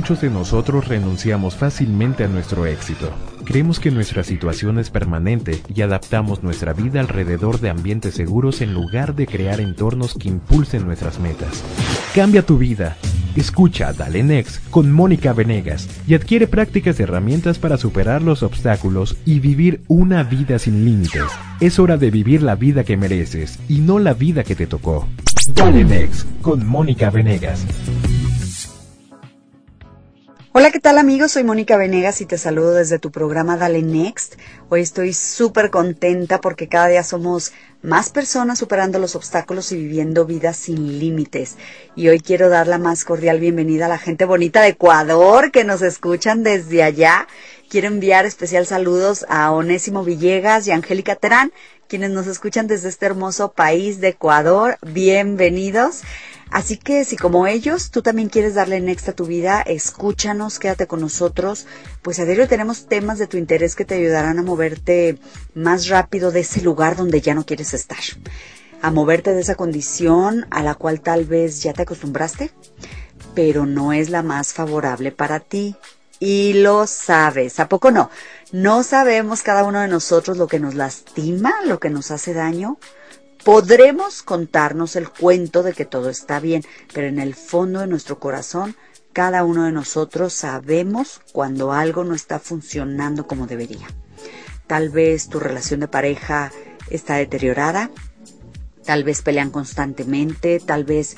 Muchos de nosotros renunciamos fácilmente a nuestro éxito. Creemos que nuestra situación es permanente y adaptamos nuestra vida alrededor de ambientes seguros en lugar de crear entornos que impulsen nuestras metas. Cambia tu vida. Escucha Dale Next con Mónica Venegas y adquiere prácticas y herramientas para superar los obstáculos y vivir una vida sin límites. Es hora de vivir la vida que mereces y no la vida que te tocó. Dale Next con Mónica Venegas. Hola, ¿qué tal amigos? Soy Mónica Venegas y te saludo desde tu programa Dale Next. Hoy estoy súper contenta porque cada día somos más personas superando los obstáculos y viviendo vidas sin límites. Y hoy quiero dar la más cordial bienvenida a la gente bonita de Ecuador que nos escuchan desde allá. Quiero enviar especial saludos a Onésimo Villegas y Angélica Terán, quienes nos escuchan desde este hermoso país de Ecuador. Bienvenidos. Así que si como ellos tú también quieres darle next a tu vida, escúchanos, quédate con nosotros, pues a diario tenemos temas de tu interés que te ayudarán a moverte más rápido de ese lugar donde ya no quieres estar, a moverte de esa condición a la cual tal vez ya te acostumbraste, pero no es la más favorable para ti. Y lo sabes, ¿a poco no? No sabemos cada uno de nosotros lo que nos lastima, lo que nos hace daño Podremos contarnos el cuento de que todo está bien, pero en el fondo de nuestro corazón, cada uno de nosotros sabemos cuando algo no está funcionando como debería. Tal vez tu relación de pareja está deteriorada, tal vez pelean constantemente, tal vez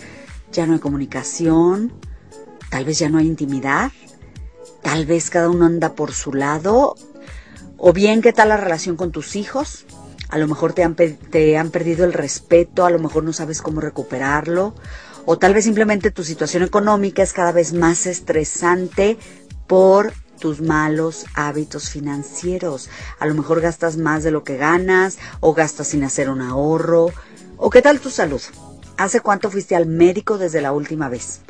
ya no hay comunicación, tal vez ya no hay intimidad, tal vez cada uno anda por su lado, o bien qué tal la relación con tus hijos, a lo mejor te han, perdido el respeto, a lo mejor no sabes cómo recuperarlo, o tal vez simplemente tu situación económica es cada vez más estresante por tus malos hábitos financieros. A lo mejor gastas más de lo que ganas o gastas sin hacer un ahorro. ¿O qué tal tu salud? ¿Hace cuánto fuiste al médico desde la última vez?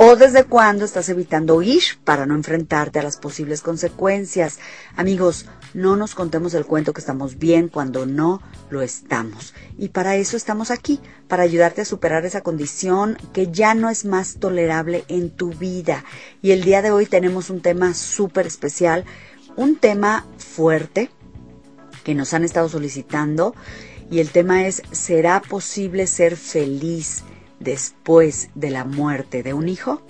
¿O desde cuándo estás evitando ir para no enfrentarte a las posibles consecuencias? Amigos, no nos contemos el cuento que estamos bien cuando no lo estamos. Y para eso estamos aquí, para ayudarte a superar esa condición que ya no es más tolerable en tu vida. Y el día de hoy tenemos un tema súper especial, un tema fuerte que nos han estado solicitando. Y el tema es, ¿será posible ser feliz? Después de la muerte de un hijo?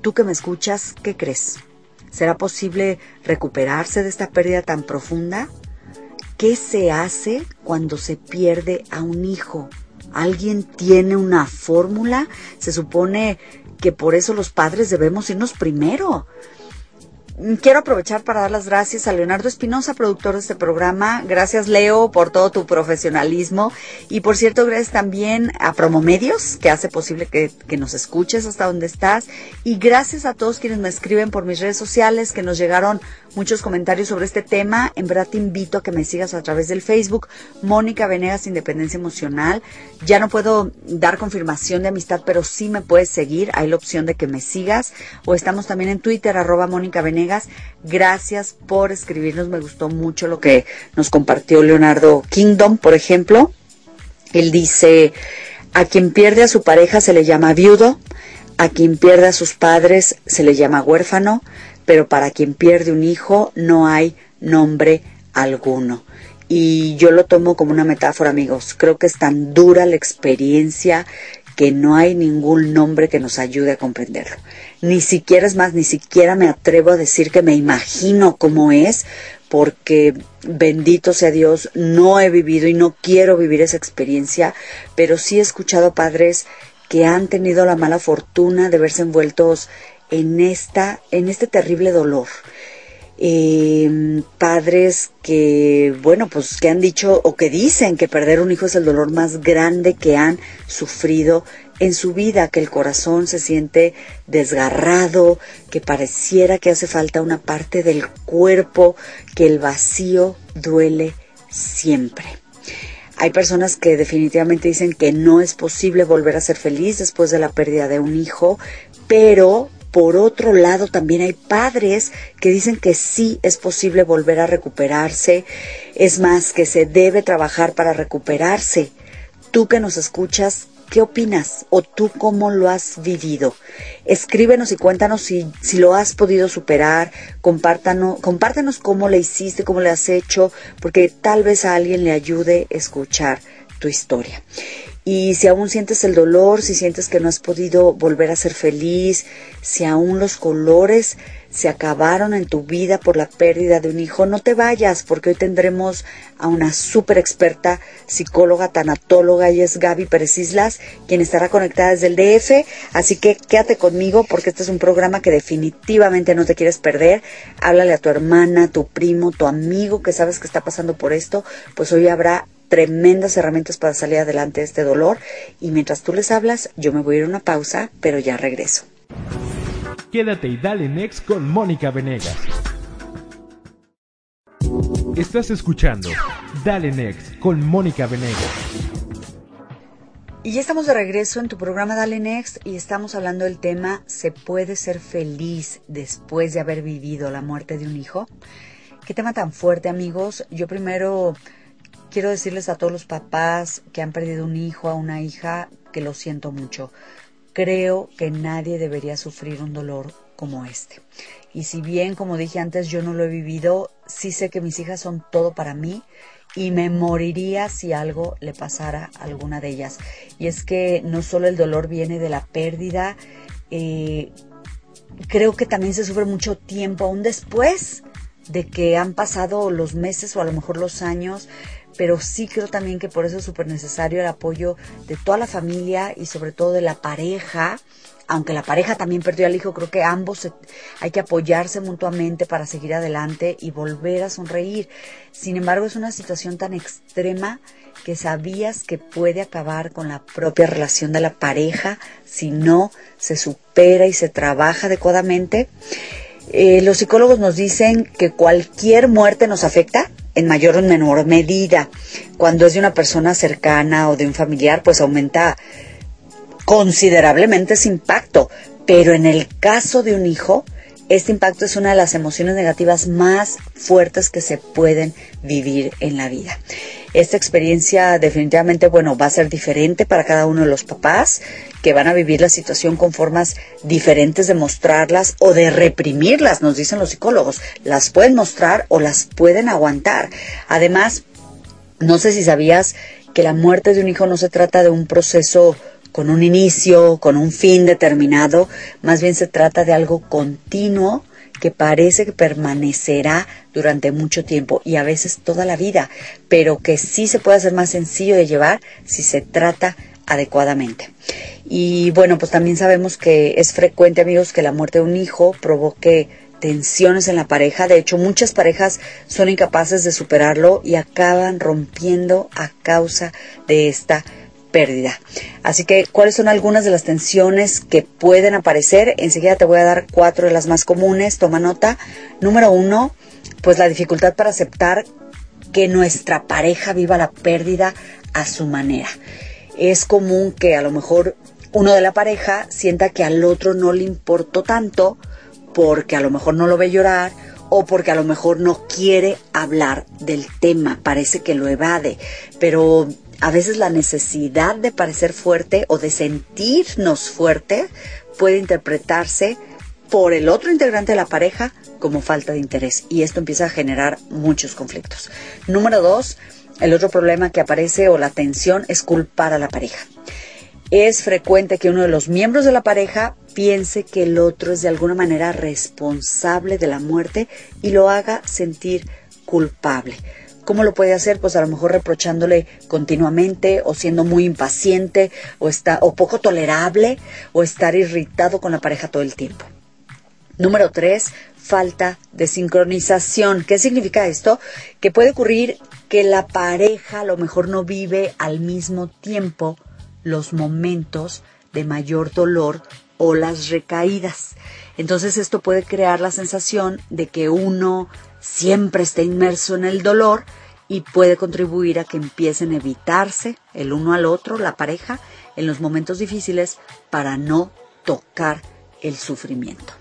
Tú que me escuchas, ¿qué crees? ¿Será posible recuperarse de esta pérdida tan profunda? ¿Qué se hace cuando se pierde a un hijo? ¿Alguien tiene una fórmula? Se supone que por eso los padres debemos irnos primero. Quiero aprovechar para dar las gracias a Leonardo Espinosa, productor de este programa. Gracias, Leo, por todo tu profesionalismo. Y por cierto, gracias también a Promomedios, que hace posible que, que, nos escuches hasta donde estás. Y gracias a todos quienes me escriben por mis redes sociales, que nos llegaron muchos comentarios sobre este tema. En verdad te invito a que me sigas a través del Facebook, Mónica Venegas Independencia Emocional. Ya no puedo dar confirmación de amistad, pero sí me puedes seguir. Hay la opción de que me sigas. O estamos también en Twitter, arroba Mónica Venegas Gracias por escribirnos, me gustó mucho lo que nos compartió Leonardo Kingdom, por ejemplo. Él dice, a quien pierde a su pareja se le llama viudo, a quien pierde a sus padres se le llama huérfano, pero para quien pierde un hijo no hay nombre alguno. Y yo lo tomo como una metáfora, amigos. Creo que es tan dura la experiencia que no hay ningún nombre que nos ayude a comprenderlo. Ni siquiera es más, ni siquiera me atrevo a decir que me imagino cómo es, porque bendito sea Dios, no he vivido y no quiero vivir esa experiencia, pero sí he escuchado padres que han tenido la mala fortuna de verse envueltos en esta, en este terrible dolor. Eh, padres que, bueno, pues que han dicho o que dicen que perder un hijo es el dolor más grande que han sufrido en su vida, que el corazón se siente desgarrado, que pareciera que hace falta una parte del cuerpo, que el vacío duele siempre. Hay personas que definitivamente dicen que no es posible volver a ser feliz después de la pérdida de un hijo, pero por otro lado también hay padres que dicen que sí es posible volver a recuperarse, es más, que se debe trabajar para recuperarse. Tú que nos escuchas, ¿Qué opinas? ¿O tú cómo lo has vivido? Escríbenos y cuéntanos si, si lo has podido superar, compártenos cómo le hiciste, cómo le has hecho, porque tal vez a alguien le ayude a escuchar tu historia. Y si aún sientes el dolor, si sientes que no has podido volver a ser feliz, si aún los colores se acabaron en tu vida por la pérdida de un hijo, no te vayas, porque hoy tendremos a una súper experta psicóloga, tanatóloga, y es Gaby Pérez Islas, quien estará conectada desde el DF. Así que quédate conmigo, porque este es un programa que definitivamente no te quieres perder. Háblale a tu hermana, tu primo, tu amigo que sabes que está pasando por esto, pues hoy habrá tremendas herramientas para salir adelante de este dolor. Y mientras tú les hablas, yo me voy a ir a una pausa, pero ya regreso. Quédate y dale next con Mónica Venegas. Estás escuchando Dale Next con Mónica Venegas. Y ya estamos de regreso en tu programa Dale Next y estamos hablando del tema ¿Se puede ser feliz después de haber vivido la muerte de un hijo? Qué tema tan fuerte amigos. Yo primero quiero decirles a todos los papás que han perdido un hijo, a una hija, que lo siento mucho creo que nadie debería sufrir un dolor como este. Y si bien, como dije antes, yo no lo he vivido, sí sé que mis hijas son todo para mí y me moriría si algo le pasara a alguna de ellas. Y es que no solo el dolor viene de la pérdida, eh, creo que también se sufre mucho tiempo aún después de que han pasado los meses o a lo mejor los años pero sí creo también que por eso es súper necesario el apoyo de toda la familia y sobre todo de la pareja. Aunque la pareja también perdió al hijo, creo que ambos hay que apoyarse mutuamente para seguir adelante y volver a sonreír. Sin embargo, es una situación tan extrema que sabías que puede acabar con la propia relación de la pareja si no se supera y se trabaja adecuadamente. Eh, los psicólogos nos dicen que cualquier muerte nos afecta, en mayor o menor medida. Cuando es de una persona cercana o de un familiar, pues aumenta considerablemente ese impacto. Pero en el caso de un hijo, este impacto es una de las emociones negativas más fuertes que se pueden vivir en la vida. Esta experiencia definitivamente, bueno, va a ser diferente para cada uno de los papás que van a vivir la situación con formas diferentes de mostrarlas o de reprimirlas, nos dicen los psicólogos. Las pueden mostrar o las pueden aguantar. Además, no sé si sabías que la muerte de un hijo no se trata de un proceso con un inicio, con un fin determinado, más bien se trata de algo continuo que parece que permanecerá durante mucho tiempo y a veces toda la vida, pero que sí se puede hacer más sencillo de llevar si se trata adecuadamente. Y bueno, pues también sabemos que es frecuente, amigos, que la muerte de un hijo provoque tensiones en la pareja. De hecho, muchas parejas son incapaces de superarlo y acaban rompiendo a causa de esta pérdida. Así que, ¿cuáles son algunas de las tensiones que pueden aparecer? Enseguida te voy a dar cuatro de las más comunes. Toma nota. Número uno, pues la dificultad para aceptar que nuestra pareja viva la pérdida a su manera. Es común que a lo mejor uno de la pareja sienta que al otro no le importó tanto porque a lo mejor no lo ve llorar o porque a lo mejor no quiere hablar del tema, parece que lo evade, pero a veces la necesidad de parecer fuerte o de sentirnos fuerte puede interpretarse por el otro integrante de la pareja como falta de interés y esto empieza a generar muchos conflictos. Número dos, el otro problema que aparece o la tensión es culpar a la pareja. Es frecuente que uno de los miembros de la pareja piense que el otro es de alguna manera responsable de la muerte y lo haga sentir culpable. ¿Cómo lo puede hacer? Pues a lo mejor reprochándole continuamente o siendo muy impaciente o, está, o poco tolerable o estar irritado con la pareja todo el tiempo. Número tres, falta de sincronización. ¿Qué significa esto? Que puede ocurrir que la pareja a lo mejor no vive al mismo tiempo los momentos de mayor dolor o las recaídas. Entonces esto puede crear la sensación de que uno siempre está inmerso en el dolor y puede contribuir a que empiecen a evitarse el uno al otro, la pareja, en los momentos difíciles para no tocar el sufrimiento.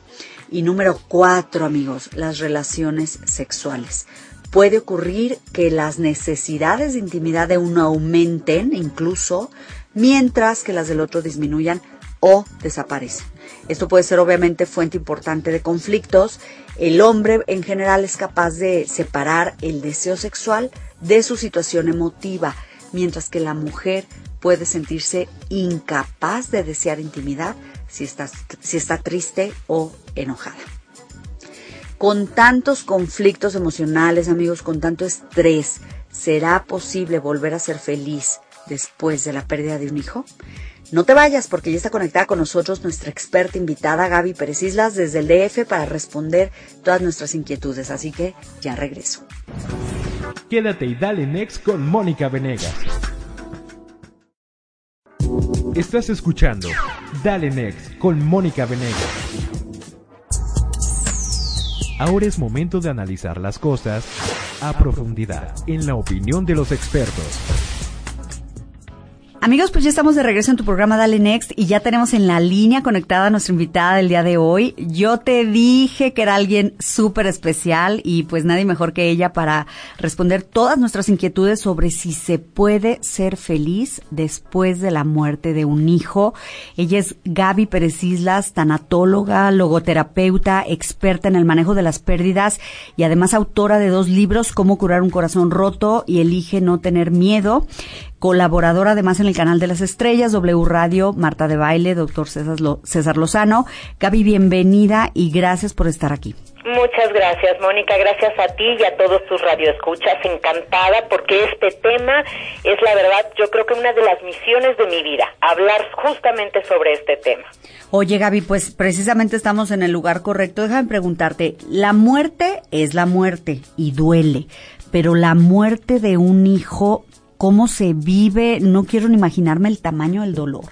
Y número cuatro, amigos, las relaciones sexuales. Puede ocurrir que las necesidades de intimidad de uno aumenten incluso, mientras que las del otro disminuyan o desaparecen. Esto puede ser obviamente fuente importante de conflictos. El hombre en general es capaz de separar el deseo sexual de su situación emotiva, mientras que la mujer puede sentirse incapaz de desear intimidad si está, si está triste o enojada. Con tantos conflictos emocionales, amigos, con tanto estrés, ¿será posible volver a ser feliz después de la pérdida de un hijo? No te vayas porque ya está conectada con nosotros nuestra experta invitada Gaby Pérez Islas desde el DF para responder todas nuestras inquietudes. Así que ya regreso. Quédate y dale next con Mónica Venegas. Estás escuchando Dale Next con Mónica Venegas. Ahora es momento de analizar las cosas a profundidad, en la opinión de los expertos. Amigos, pues ya estamos de regreso en tu programa Dale Next y ya tenemos en la línea conectada a nuestra invitada del día de hoy. Yo te dije que era alguien súper especial y pues nadie mejor que ella para responder todas nuestras inquietudes sobre si se puede ser feliz después de la muerte de un hijo. Ella es Gaby Pérez Islas, tanatóloga, logoterapeuta, experta en el manejo de las pérdidas y además autora de dos libros, Cómo curar un corazón roto y Elige no tener miedo colaboradora además en el canal de las estrellas, W Radio, Marta de Baile, doctor César, Lozano. Gaby, bienvenida y gracias por estar aquí. Muchas gracias, Mónica. Gracias a ti y a todos tus radioescuchas. Encantada porque este tema es, la verdad, yo creo que una de las misiones de mi vida, hablar justamente sobre este tema. Oye, Gaby, pues precisamente estamos en el lugar correcto. Déjame preguntarte, la muerte es la muerte y duele, pero la muerte de un hijo cómo se vive, no quiero ni imaginarme el tamaño del dolor.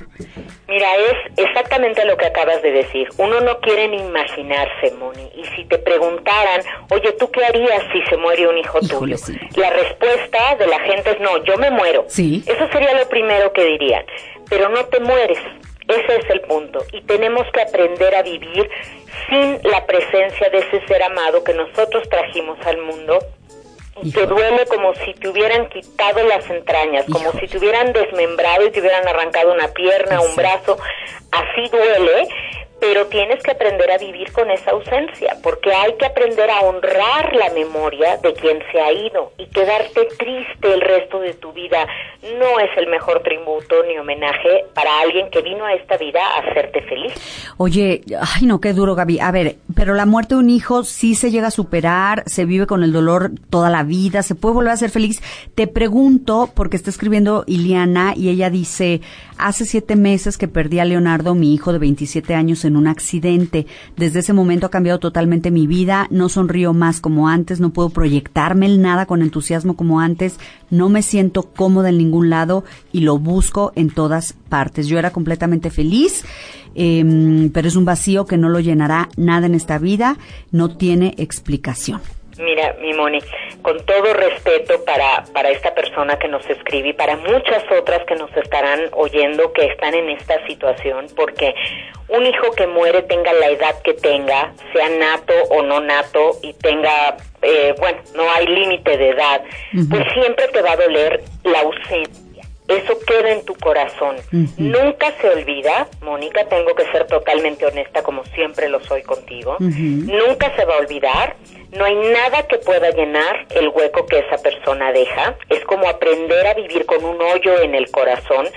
Mira, es exactamente lo que acabas de decir. Uno no quiere ni imaginarse, Moni. Y si te preguntaran, oye, ¿tú qué harías si se muere un hijo tuyo? La respuesta de la gente es no, yo me muero. Sí. Eso sería lo primero que dirían. Pero no te mueres. Ese es el punto. Y tenemos que aprender a vivir sin la presencia de ese ser amado que nosotros trajimos al mundo y te duele como si te hubieran quitado las entrañas, como si te hubieran desmembrado y te hubieran arrancado una pierna, un brazo. Así duele, pero tienes que aprender a vivir con esa ausencia, porque hay que aprender a honrar la memoria de quien se ha ido y quedarte triste el resto de tu vida no es el mejor tributo ni homenaje para alguien que vino a esta vida a hacerte feliz. Oye, ay no, qué duro Gaby. A ver, pero la muerte de un hijo sí se llega a superar, se vive con el dolor toda la vida, se puede volver a ser feliz. Te pregunto, porque está escribiendo Iliana y ella dice, hace siete meses que perdí a Leonardo, mi hijo de 27 años, en un accidente. Desde ese momento ha cambiado totalmente mi vida, no sonrío más como antes, no puedo proyectarme el nada con entusiasmo como antes, no me siento cómoda en ningún lado y lo busco en todas partes. Yo era completamente feliz, em, pero es un vacío que no lo llenará nada en esta vida, no tiene explicación. Mira, mi Moni, con todo respeto para, para esta persona que nos escribe y para muchas otras que nos estarán oyendo que están en esta situación, porque un hijo que muere tenga la edad que tenga, sea nato o no nato y tenga, eh, bueno, no hay límite de edad, pues siempre te va a doler la ausencia. Eso queda en tu corazón. Nunca se olvida, Mónica, tengo que ser totalmente honesta como siempre lo soy contigo, nunca se va a olvidar, no hay nada que pueda llenar el hueco que esa persona deja, es como aprender a vivir con un hoyo en el corazón,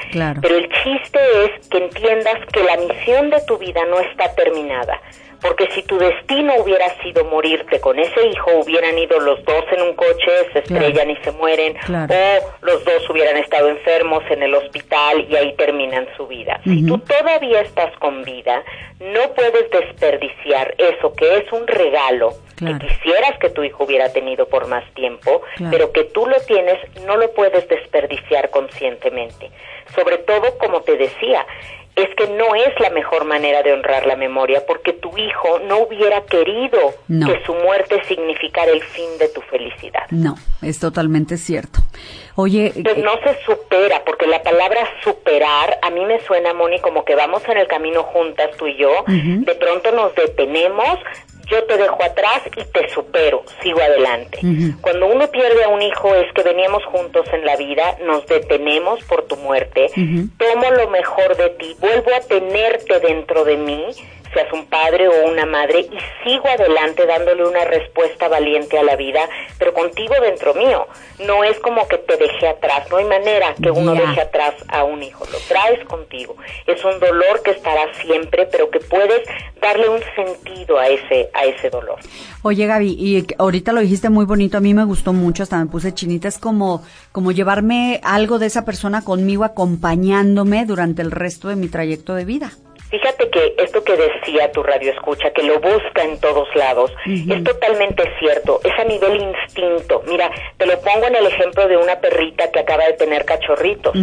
pero el chiste es que entiendas que la misión de tu vida no está terminada porque si tu destino hubiera sido morirte con ese hijo, hubieran ido los dos en un coche, se estrellan y se mueren, o los dos hubieran estado enfermos en el hospital y ahí terminan su vida. Si tú todavía estás con vida, no puedes desperdiciar eso que es un regalo que quisieras que tu hijo hubiera tenido por más tiempo, pero que tú lo tienes, no lo puedes desperdiciar conscientemente. Sobre todo, como te decía, es que no es la mejor manera de honrar la memoria porque tu hijo no hubiera querido que su muerte significara el fin de tu felicidad. No, es totalmente cierto. Oye, pues no se supera porque la palabra superar a mí me suena Moni como que vamos en el camino juntas tú y yo, de pronto nos detenemos, yo te dejo atrás y te supero, sigo adelante. Cuando uno pierde a un hijo es que veníamos juntos en la vida, nos detenemos por tu muerte, tomo lo mejor de ti, vuelvo a tenerte dentro de mí, seas un padre o una madre, y sigo adelante dándole una respuesta valiente a la vida, pero contigo dentro mío. No es como que te dejé atrás, no hay manera que uno deje atrás a un hijo, lo traes contigo. Es un dolor que estará siempre, pero que puedes darle un sentido a ese, a ese dolor. Oye Gaby, y ahorita lo dijiste muy bonito, a mí me gustó mucho, hasta me puse chinita, es como, como llevarme algo de esa persona conmigo acompañándome durante el resto de mi trayecto de vida. Fíjate que esto que decía tu radio escucha, que lo busca en todos lados, es totalmente cierto, es a nivel instinto. Mira, te lo pongo en el ejemplo de una perrita que acaba de tener cachorritos.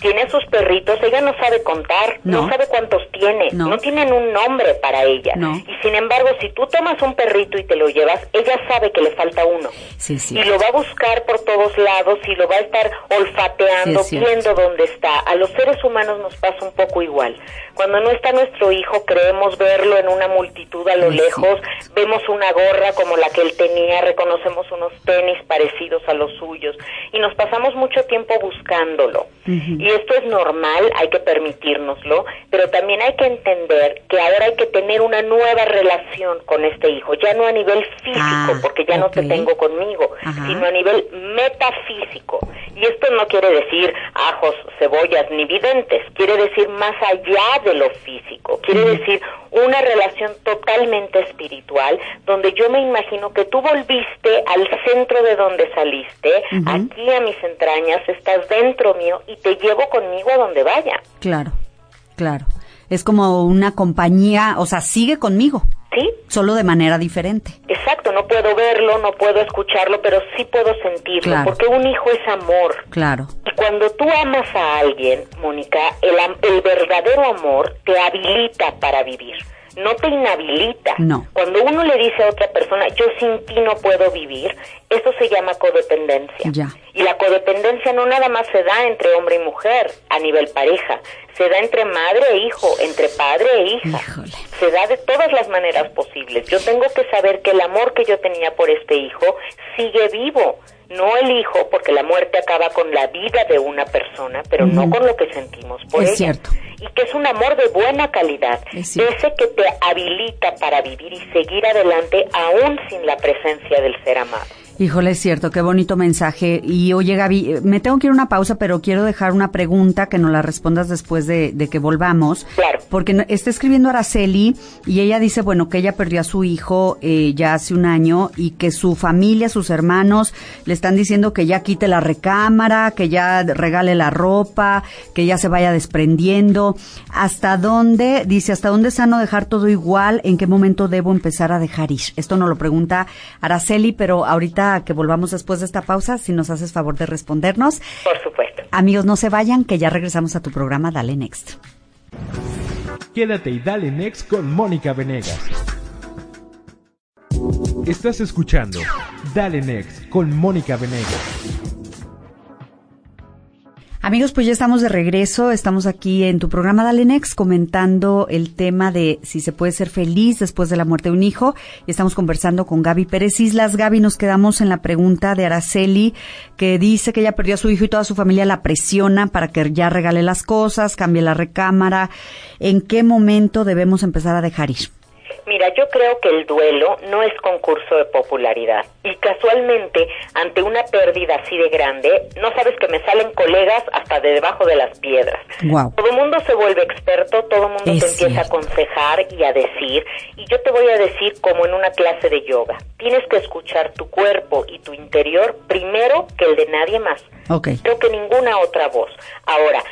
Tiene sus perritos, ella no sabe contar, no, sabe cuántos tiene, no. tienen un nombre para ella. Y sin embargo, si tú tomas un perrito y te lo llevas, ella sabe que le falta uno. Y lo va a buscar por todos lados y lo va a estar olfateando, viendo dónde está. A los seres humanos nos pasa un poco igual. Cuando no está nuestro hijo, creemos verlo en una multitud a lo lejos, vemos una gorra como la que él tenía, reconocemos unos tenis parecidos a los suyos y nos pasamos mucho tiempo buscándolo. Y esto es normal, hay que permitírnoslo, pero también hay que entender que ahora hay que tener una nueva relación con este hijo, ya no a nivel físico, ah, porque ya no te tengo conmigo, sino a nivel metafísico. Y esto no quiere decir ajos, cebollas ni videntes, quiere decir más allá de lo físico, quiere decir una relación totalmente espiritual donde yo me imagino que tú volviste al centro de donde saliste, aquí a mis entrañas, estás dentro mío y te llevo conmigo a donde vaya. Claro, claro. Es como una compañía, o sea, sigue conmigo. ¿Sí? Solo de manera diferente. Exacto, no puedo verlo, no puedo escucharlo, pero sí puedo sentirlo, porque un hijo es amor. Claro. Y cuando tú amas a alguien, Mónica, el, el verdadero amor te habilita para vivir no te inhabilita. No. Cuando uno le dice a otra persona, yo sin ti no puedo vivir, eso se llama codependencia. Ya. Y la codependencia no nada más se da entre hombre y mujer a nivel pareja, se da entre madre e hijo, entre padre e hija. Se da de todas las maneras posibles. Yo tengo que saber que el amor que yo tenía por este hijo sigue vivo no el hijo, porque la muerte acaba con la vida de una persona, pero no con lo que sentimos por es ella. Cierto. Y que es un amor de buena calidad, ese que te habilita para vivir y seguir adelante aún sin la presencia del ser amado. Híjole, es cierto, qué bonito mensaje. Y oye, Gaby, me tengo que ir a una pausa, pero quiero dejar una pregunta que nos la respondas después de, que volvamos. Claro. Porque está escribiendo Araceli y ella dice, bueno, que ella perdió a su hijo eh, ya hace un año y que su familia, sus hermanos, le están diciendo que ya quite la recámara, que ya regale la ropa, que ya se vaya desprendiendo. ¿Hasta dónde, dice, hasta dónde es sano dejar todo igual? ¿En qué momento debo empezar a dejar ir? Esto nos lo pregunta Araceli, pero ahorita que volvamos después de esta pausa, si nos haces favor de respondernos. Por supuesto. Amigos, no se vayan, que ya regresamos a tu programa Dale Next. Quédate y Dale Next con Mónica Venegas. Estás escuchando Dale Next con Mónica Venegas. Amigos, pues ya estamos de regreso. Estamos aquí en tu programa Dalenex comentando el tema de si se puede ser feliz después de la muerte de un hijo. Y estamos conversando con Gaby Pérez Islas. Gaby, nos quedamos en la pregunta de Araceli, que dice que ella perdió a su hijo y toda su familia la presiona para que ya regale las cosas, cambie la recámara. ¿En qué momento debemos empezar a dejar ir? Mira, yo creo que el duelo no es concurso de popularidad y casualmente ante una pérdida así de grande, no sabes que me salen colegas hasta de debajo de las piedras. Todo el mundo se vuelve experto, todo el mundo te empieza a aconsejar y a decir y yo te voy a decir como en una clase de yoga, tienes que escuchar tu cuerpo y tu interior primero que el de nadie más. Okay. Creo que ninguna otra voz. Ahora,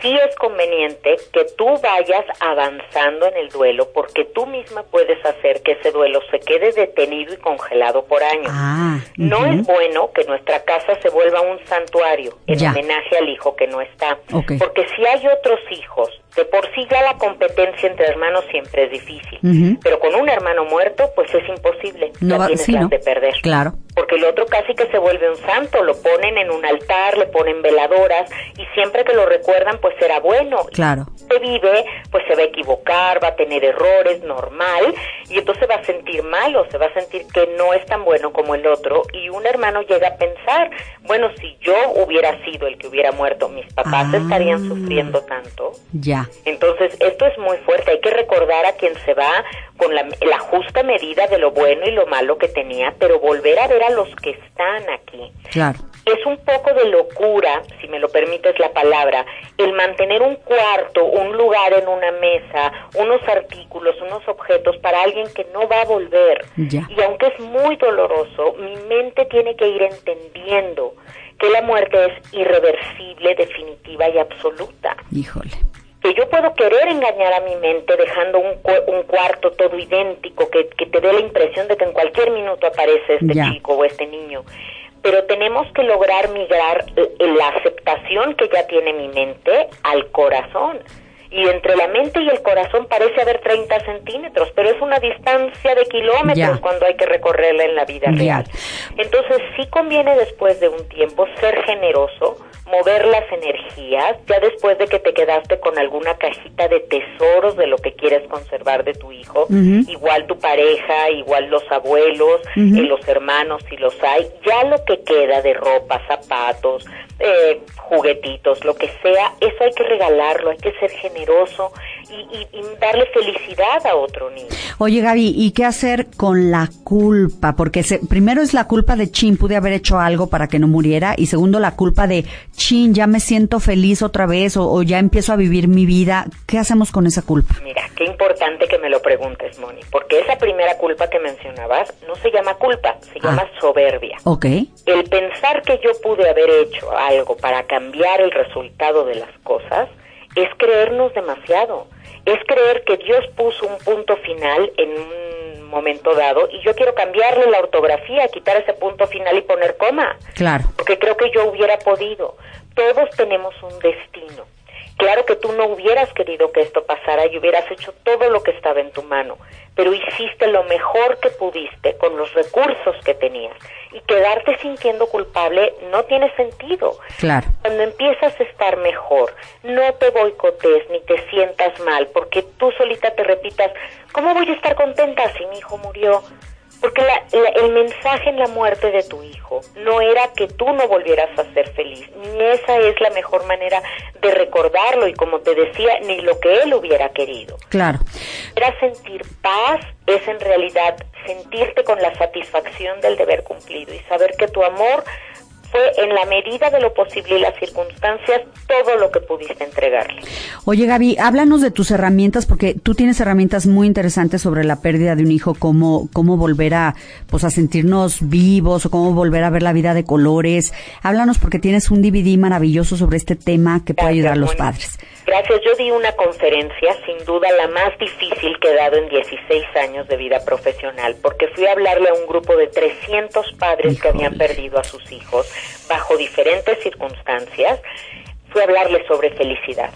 sí es conveniente que tú vayas avanzando en el duelo porque tú misma puedes hacer que ese duelo se quede detenido y congelado por años. Ah, no es bueno que nuestra casa se vuelva un santuario en homenaje al hijo que no está. Porque si hay otros hijos de por sí ya la competencia entre hermanos siempre es difícil, pero con un hermano muerto, pues es imposible. No ya tienes las de perder. Claro. Porque el otro casi que se vuelve un santo, lo ponen en un altar, le ponen veladoras y siempre que lo recuerdan, pues será bueno. Claro. Se vive, pues se va a equivocar, va a tener errores, normal, y entonces va a sentir malo, se va a sentir que no es tan bueno como el otro y un hermano llega a pensar, bueno, si yo hubiera sido el que hubiera muerto, mis papás Ah. estarían sufriendo tanto. Ya. Entonces, esto es muy fuerte. Hay que recordar a quien se va con la, la justa medida de lo bueno y lo malo que tenía, pero volver a ver a los que están aquí. Claro. Es un poco de locura, si me lo permites la palabra, el mantener un cuarto, un lugar en una mesa, unos artículos, unos objetos para alguien que no va a volver. Ya. Y aunque es muy doloroso, mi mente tiene que ir entendiendo que la muerte es irreversible, definitiva y absoluta Híjole. Que yo puedo querer engañar a mi mente dejando un, cu- un cuarto todo idéntico, que, que te dé la impresión de que en cualquier minuto aparece este Ya. chico o este niño. Pero tenemos que lograr migrar eh, la aceptación que ya tiene mi mente al corazón. Y entre la mente y el corazón parece haber 30 centímetros, pero es una distancia de kilómetros Ya. cuando hay que recorrerla en la vida Ya. real. Entonces sí conviene después de un tiempo ser generoso, mover las energías, ya después de que te quedaste con alguna cajita de tesoros de lo que quieres conservar de tu hijo, igual tu pareja, igual los abuelos, eh, los hermanos si los hay, ya lo que queda de ropa, zapatos, eh, juguetitos, lo que sea, eso hay que regalarlo, hay que ser generoso y, y- darle felicidad a otro niño. Oye, Gaby, ¿y qué hacer con la culpa? Porque se- primero es la culpa de chin, pude haber hecho algo para que no muriera. Y segundo, la culpa de chin, ya me siento feliz otra vez o, o ya empiezo a vivir mi vida. ¿Qué hacemos con esa culpa? Mira, qué importante que me lo preguntes, Moni, porque esa primera culpa que mencionabas no se llama culpa, se Ah. llama soberbia. Ok. El pensar que yo pude haber hecho algo para cambiar el resultado de las cosas es creernos demasiado. Es creer que Dios puso un punto final en un momento dado y yo quiero cambiarle la ortografía, quitar ese punto final y poner coma Claro. porque creo que yo hubiera podido. Todos tenemos un destino. Claro que tú no hubieras querido que esto pasara y hubieras hecho todo lo que estaba en tu mano, pero hiciste lo mejor que pudiste con los recursos que tenías. Y quedarte sintiendo culpable no tiene sentido. Claro. Cuando empiezas a estar mejor, no te boicotes ni te sientas mal, porque tú solita te repitas, ¿cómo voy a estar contenta si mi hijo murió? Porque la- la- el mensaje en la muerte de tu hijo no era que tú no volvieras a ser feliz, ni esa es la mejor manera de recordarlo y como te decía, ni lo que él hubiera querido. Claro. Era sentir paz, es en realidad sentirte con la satisfacción del deber cumplido y saber que tu amor fue en la medida de lo posible y las circunstancias todo lo que pudiste entregarle. Oye, Gaby, háblanos de tus herramientas, porque tú tienes herramientas muy interesantes sobre la pérdida de un hijo, cómo, cómo volver a, pues, a sentirnos vivos o cómo volver a ver la vida de colores. Háblanos porque tienes un DVD maravilloso sobre este tema que puede ayudar a los padres. Gracias. Yo di una conferencia, sin duda la más difícil que he dado en 16 años de vida profesional, porque fui a hablarle a un grupo de 300 padres que habían perdido a sus hijos bajo diferentes circunstancias. Fui a hablarles sobre felicidad.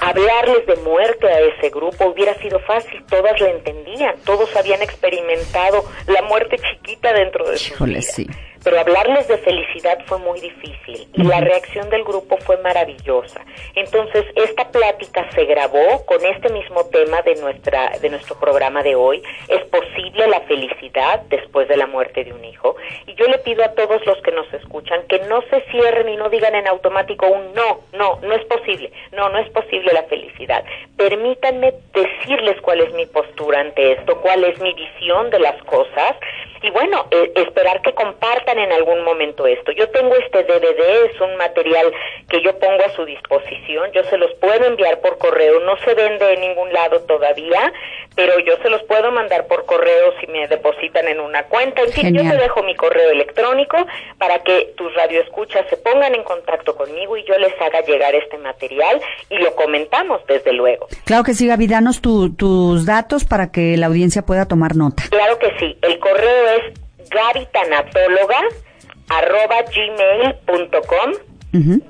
Hablarles de muerte a ese grupo hubiera sido fácil, todas la entendían, todos habían experimentado la muerte chiquita dentro de Híjole, vidas. sí. Pero hablarles de felicidad fue muy difícil y la reacción del grupo fue maravillosa. Entonces, esta plática se grabó con este mismo tema de nuestra de nuestro programa de hoy. Es posible la felicidad después de la muerte de un hijo. Y yo le pido a todos los que nos escuchan que no se cierren y no digan en automático un no, no, no es posible. No, no es posible la felicidad. Permítanme decirles cuál es mi postura ante esto, cuál es mi visión de las cosas y bueno, eh, esperar que compartan en algún momento esto. Yo tengo este DVD, es un material que yo pongo a su disposición, yo se los puedo enviar por correo, no se vende en ningún lado todavía, pero yo se los puedo mandar por correo si me depositan en una cuenta. En fin, yo te dejo mi correo electrónico para que tus radioescuchas se pongan en contacto conmigo y yo les haga llegar este material comentamos desde luego. Claro que sí, Gaby, danos tus datos para que la audiencia pueda tomar nota. Claro que sí, el correo es gabitanatóloga arroba gmail.com uh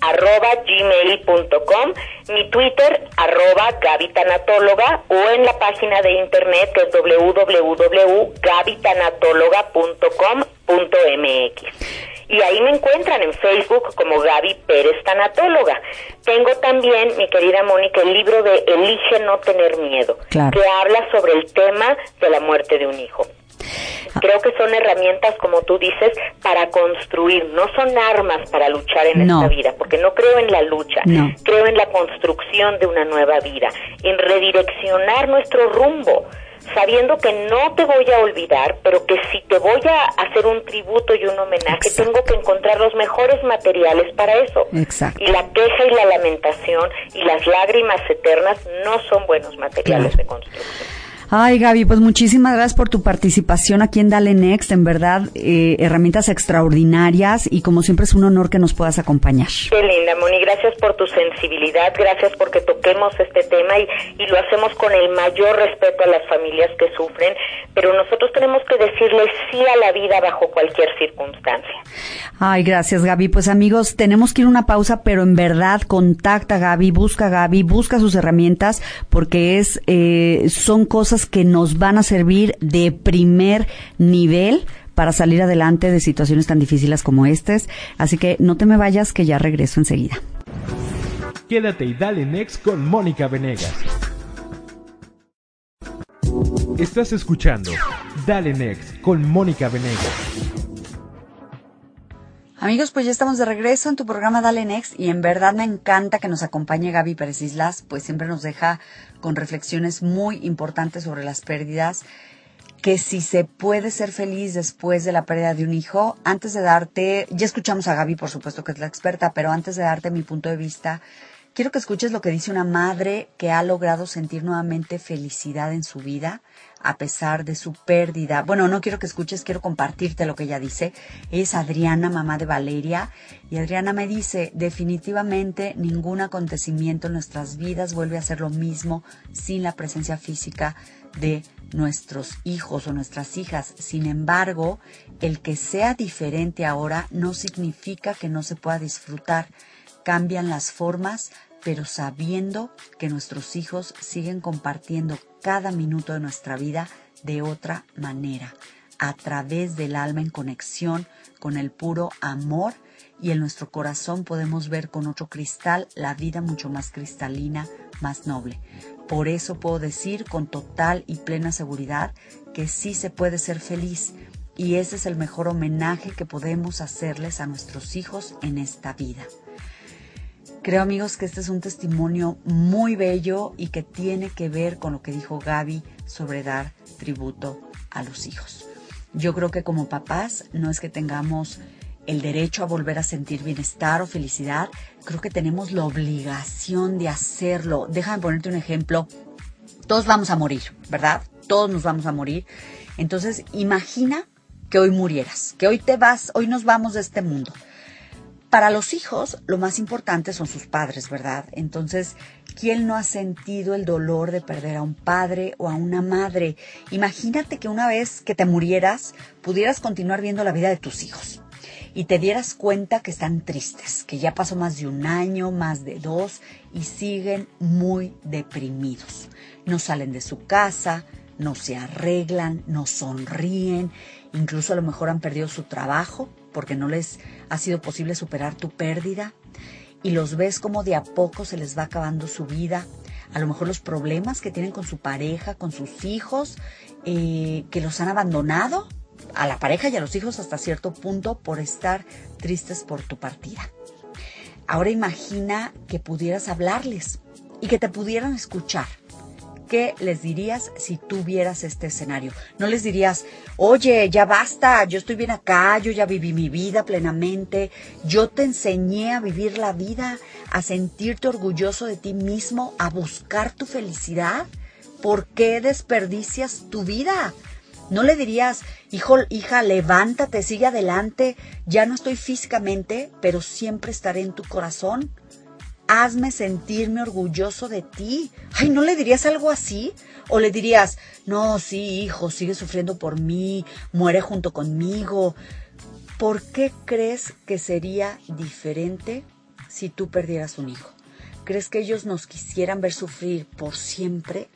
arroba gmail.com, mi Twitter arroba gabitanatóloga o en la página de internet que es www.gabitanatologa.com.mx. Y ahí me encuentran en Facebook como Gaby Pérez Tanatóloga. Tengo también, mi querida Mónica, el libro de Elige no tener miedo, que habla sobre el tema de la muerte de un hijo. Creo que son herramientas, como tú dices, para construir, no son armas para luchar en esta vida, porque no creo en la lucha, creo en la construcción de una nueva vida, en redireccionar nuestro rumbo sabiendo que no te voy a olvidar, pero que si te voy a hacer un tributo y un homenaje, tengo que encontrar los mejores materiales para eso. Y la queja y la lamentación y las lágrimas eternas no son buenos materiales de construcción. Ay, Gaby, pues muchísimas gracias por tu participación aquí en Dale Next. En verdad, eh, herramientas extraordinarias y como siempre es un honor que nos puedas acompañar. Qué linda, Moni. Gracias por tu sensibilidad, gracias porque toquemos este tema y, y lo hacemos con el mayor respeto a las familias que sufren, pero nosotros tenemos que decirle sí a la vida bajo cualquier circunstancia. Ay, gracias, Gaby. Pues amigos, tenemos que ir a una pausa, pero en verdad contacta a Gaby, busca a Gaby, busca sus herramientas porque es eh, son cosas que nos van a servir de primer nivel para salir adelante de situaciones tan difíciles como estas. Así que no te me vayas que ya regreso enseguida. Quédate y dale next con Mónica Venegas. Estás escuchando Dale Next con Mónica Venegas. Amigos, pues ya estamos de regreso en tu programa Dale Next y en verdad me encanta que nos acompañe Gaby Pérez Islas, pues siempre nos deja con reflexiones muy importantes sobre las pérdidas, que si se puede ser feliz después de la pérdida de un hijo, antes de darte, ya escuchamos a Gaby por supuesto que es la experta, pero antes de darte mi punto de vista, quiero que escuches lo que dice una madre que ha logrado sentir nuevamente felicidad en su vida a pesar de su pérdida. Bueno, no quiero que escuches, quiero compartirte lo que ella dice. Es Adriana, mamá de Valeria, y Adriana me dice, definitivamente ningún acontecimiento en nuestras vidas vuelve a ser lo mismo sin la presencia física de nuestros hijos o nuestras hijas. Sin embargo, el que sea diferente ahora no significa que no se pueda disfrutar. Cambian las formas, pero sabiendo que nuestros hijos siguen compartiendo cada minuto de nuestra vida de otra manera, a través del alma en conexión con el puro amor y en nuestro corazón podemos ver con otro cristal la vida mucho más cristalina, más noble. Por eso puedo decir con total y plena seguridad que sí se puede ser feliz y ese es el mejor homenaje que podemos hacerles a nuestros hijos en esta vida. Creo amigos que este es un testimonio muy bello y que tiene que ver con lo que dijo Gaby sobre dar tributo a los hijos. Yo creo que como papás no es que tengamos el derecho a volver a sentir bienestar o felicidad, creo que tenemos la obligación de hacerlo. Déjame ponerte un ejemplo. Todos vamos a morir, ¿verdad? Todos nos vamos a morir. Entonces, imagina que hoy murieras, que hoy te vas, hoy nos vamos de este mundo para los hijos lo más importante son sus padres, ¿verdad? Entonces, ¿quién no ha sentido el dolor de perder a un padre o a una madre? Imagínate que una vez que te murieras, pudieras continuar viendo la vida de tus hijos y te dieras cuenta que están tristes, que ya pasó más de un año, más de dos, y siguen muy deprimidos. No salen de su casa, no se arreglan, no sonríen, incluso a lo mejor han perdido su trabajo porque no les ha sido posible superar tu pérdida y los ves como de a poco se les va acabando su vida, a lo mejor los problemas que tienen con su pareja, con sus hijos, eh, que los han abandonado, a la pareja y a los hijos hasta cierto punto por estar tristes por tu partida. Ahora imagina que pudieras hablarles y que te pudieran escuchar. ¿Qué les dirías si tuvieras este escenario? No les dirías, oye, ya basta, yo estoy bien acá, yo ya viví mi vida plenamente, yo te enseñé a vivir la vida, a sentirte orgulloso de ti mismo, a buscar tu felicidad. ¿Por qué desperdicias tu vida? No le dirías, hijo, hija, levántate, sigue adelante, ya no estoy físicamente, pero siempre estaré en tu corazón hazme sentirme orgulloso de ti. Ay, ¿no le dirías algo así? O le dirías, no, sí, hijo, sigue sufriendo por mí, muere junto conmigo. ¿Por qué crees que sería diferente si tú perdieras un hijo? ¿Crees que ellos nos quisieran ver sufrir por siempre?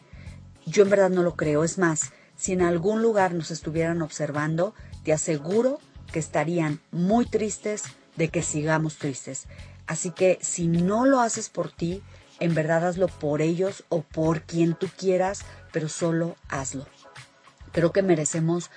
Yo en verdad no lo creo. Es más, si en algún lugar nos estuvieran observando, te aseguro que estarían muy tristes de que sigamos tristes. Así que si no lo haces por ti, en verdad hazlo por ellos o por quien tú quieras, pero solo hazlo. Creo que merecemos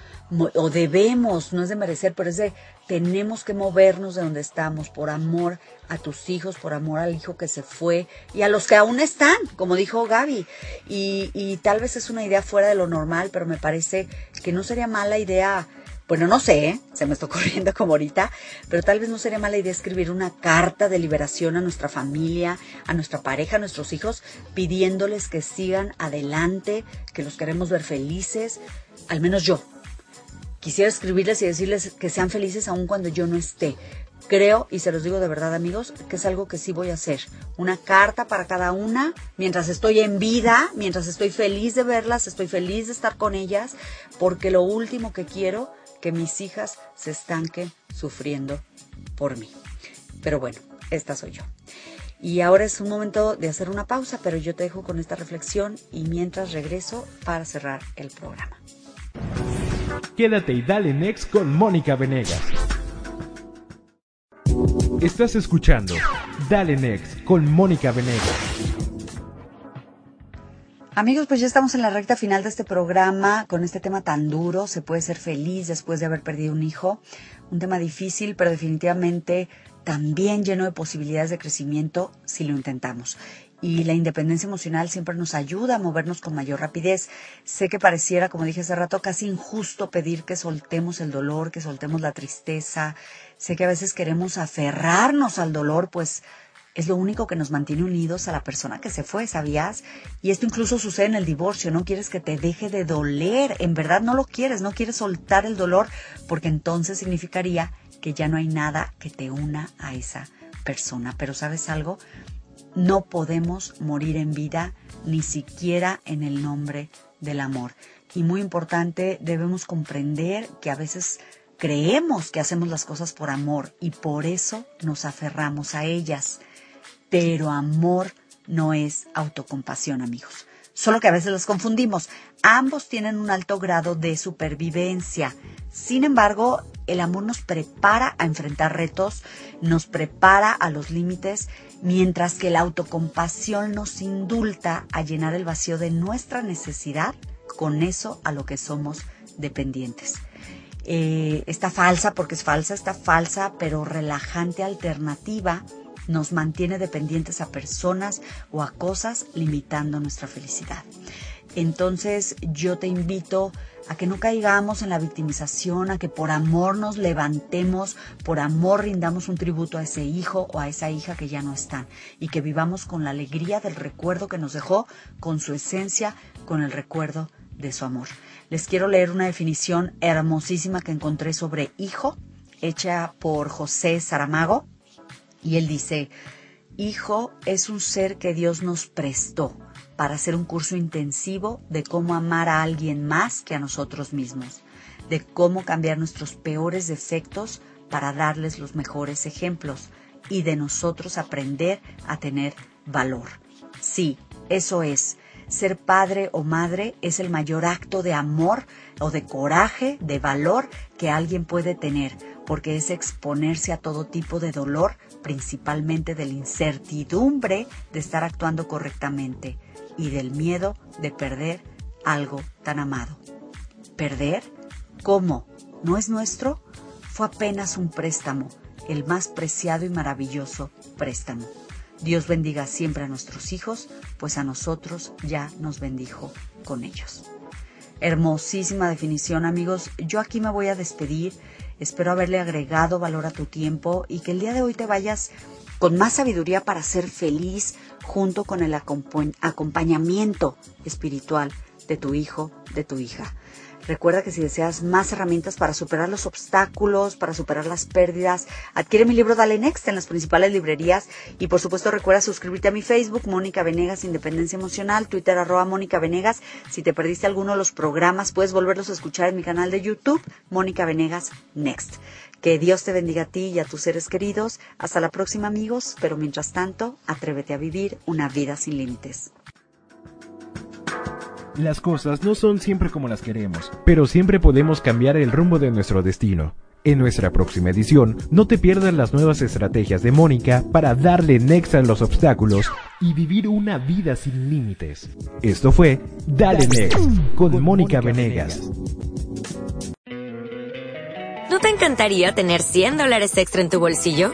o debemos, no es de merecer, pero es de tenemos que movernos de donde estamos por amor a tus hijos, por amor al hijo que se fue y a los que aún están, como dijo Gaby. Y, y tal vez es una idea fuera de lo normal, pero me parece que no sería mala idea bueno, no sé, ¿eh? se me está ocurriendo como ahorita, pero tal vez no sería mala idea escribir una carta de liberación a nuestra familia, a nuestra pareja, a nuestros hijos, pidiéndoles que sigan adelante, que los queremos ver felices, al menos yo. Quisiera escribirles y decirles que sean felices aun cuando yo no esté. Creo, y se los digo de verdad amigos, que es algo que sí voy a hacer. Una carta para cada una, mientras estoy en vida, mientras estoy feliz de verlas, estoy feliz de estar con ellas, porque lo último que quiero que mis hijas se estanquen sufriendo por mí. Pero bueno, esta soy yo. Y ahora es un momento de hacer una pausa, pero yo te dejo con esta reflexión y mientras regreso para cerrar el programa. Quédate y dale next con Mónica Venegas. Estás escuchando Dale Next con Mónica Venegas. Amigos, pues ya estamos en la recta final de este programa con este tema tan duro. Se puede ser feliz después de haber perdido un hijo. Un tema difícil, pero definitivamente también lleno de posibilidades de crecimiento si lo intentamos. Y la independencia emocional siempre nos ayuda a movernos con mayor rapidez. Sé que pareciera, como dije hace rato, casi injusto pedir que soltemos el dolor, que soltemos la tristeza. Sé que a veces queremos aferrarnos al dolor, pues es lo único que nos mantiene unidos a la persona que se fue, ¿sabías? Y esto incluso sucede en el divorcio, no quieres que te deje de doler, en verdad no lo quieres, no quieres soltar el dolor, porque entonces significaría que ya no hay nada que te una a esa persona. Pero ¿sabes algo? No podemos morir en vida, ni siquiera en el nombre del amor. Y muy importante, debemos comprender que a veces creemos que hacemos las cosas por amor y por eso nos aferramos a ellas. Pero amor no es autocompasión, amigos. Solo que a veces los confundimos. Ambos tienen un alto grado de supervivencia. Sin embargo, el amor nos prepara a enfrentar retos, nos prepara a los límites, mientras que la autocompasión nos indulta a llenar el vacío de nuestra necesidad con eso a lo que somos dependientes. Eh, esta falsa, porque es falsa, esta falsa pero relajante alternativa nos mantiene dependientes a personas o a cosas, limitando nuestra felicidad. Entonces yo te invito a que no caigamos en la victimización, a que por amor nos levantemos, por amor rindamos un tributo a ese hijo o a esa hija que ya no están y que vivamos con la alegría del recuerdo que nos dejó, con su esencia, con el recuerdo de su amor. Les quiero leer una definición hermosísima que encontré sobre hijo, hecha por José Saramago. Y él dice, Hijo es un ser que Dios nos prestó para hacer un curso intensivo de cómo amar a alguien más que a nosotros mismos, de cómo cambiar nuestros peores defectos para darles los mejores ejemplos y de nosotros aprender a tener valor. Sí, eso es. Ser padre o madre es el mayor acto de amor o de coraje, de valor que alguien puede tener, porque es exponerse a todo tipo de dolor principalmente de la incertidumbre de estar actuando correctamente y del miedo de perder algo tan amado. ¿Perder? ¿Cómo? ¿No es nuestro? Fue apenas un préstamo, el más preciado y maravilloso préstamo. Dios bendiga siempre a nuestros hijos, pues a nosotros ya nos bendijo con ellos. Hermosísima definición amigos. Yo aquí me voy a despedir. Espero haberle agregado valor a tu tiempo y que el día de hoy te vayas con más sabiduría para ser feliz junto con el acompañamiento espiritual de tu hijo, de tu hija. Recuerda que si deseas más herramientas para superar los obstáculos, para superar las pérdidas, adquiere mi libro Dale Next en las principales librerías y por supuesto recuerda suscribirte a mi Facebook, Mónica Venegas Independencia Emocional, Twitter arroba Mónica Venegas. Si te perdiste alguno de los programas, puedes volverlos a escuchar en mi canal de YouTube, Mónica Venegas Next. Que Dios te bendiga a ti y a tus seres queridos. Hasta la próxima amigos, pero mientras tanto, atrévete a vivir una vida sin límites. Las cosas no son siempre como las queremos, pero siempre podemos cambiar el rumbo de nuestro destino. En nuestra próxima edición, no te pierdas las nuevas estrategias de Mónica para darle next a los obstáculos y vivir una vida sin límites. Esto fue Dale Next con Mónica Venegas. ¿No te encantaría tener 100 dólares extra en tu bolsillo?